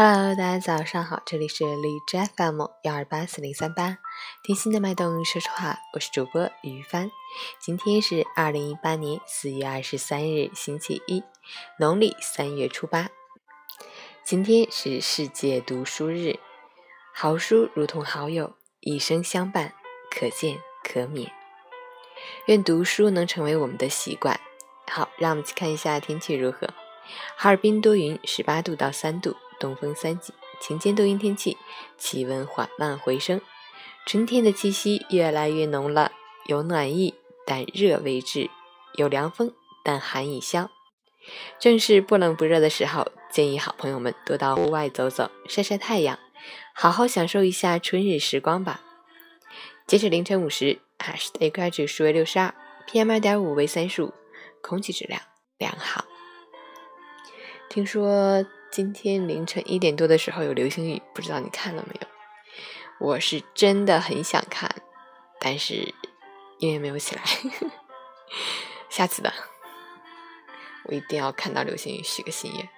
Hello，大家早上好，这里是荔枝 FM 幺二八四零三八，听心的脉动说说话，我是主播于帆。今天是二零一八年四月二十三日，星期一，农历三月初八。今天是世界读书日，好书如同好友，一生相伴，可见可免。愿读书能成为我们的习惯。好，让我们去看一下天气如何。哈尔滨多云，十八度到三度。东风三级，晴间多云天气，气温缓慢回升，春天的气息越来越浓了。有暖意，但热未至；有凉风，但寒已消。正是不冷不热的时候，建议好朋友们多到户外走走，晒晒太阳，好好享受一下春日时光吧。截止凌晨五时，海市的 AQI 指数为六十二，PM 二点五为三十五，空气质量良好。听说。今天凌晨一点多的时候有流星雨，不知道你看了没有？我是真的很想看，但是因为没有起来，下次的，我一定要看到流星雨，许个心愿。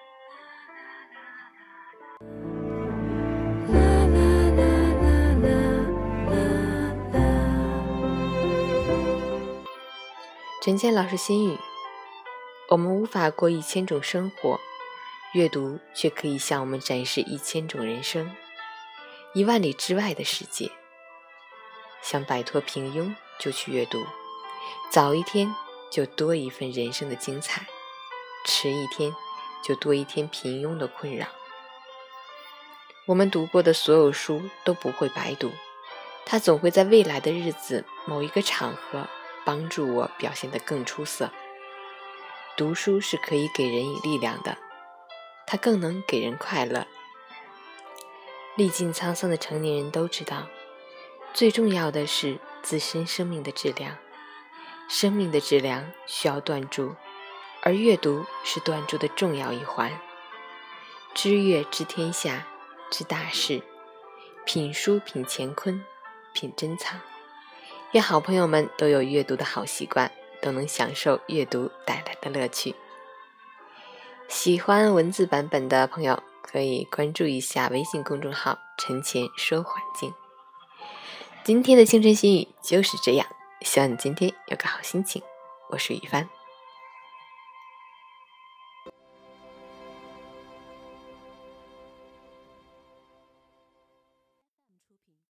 陈倩老师心语：我们无法过一千种生活。阅读却可以向我们展示一千种人生，一万里之外的世界。想摆脱平庸，就去阅读；早一天，就多一份人生的精彩；迟一天，就多一天平庸的困扰。我们读过的所有书都不会白读，它总会在未来的日子、某一个场合，帮助我表现得更出色。读书是可以给人以力量的。它更能给人快乐。历尽沧桑的成年人都知道，最重要的是自身生命的质量。生命的质量需要断注，而阅读是断注的重要一环。知阅知天下，知大事，品书品乾坤，品珍藏。愿好朋友们都有阅读的好习惯，都能享受阅读带来的乐趣。喜欢文字版本的朋友，可以关注一下微信公众号“陈前说环境”。今天的清晨心语就是这样，希望你今天有个好心情。我是雨帆。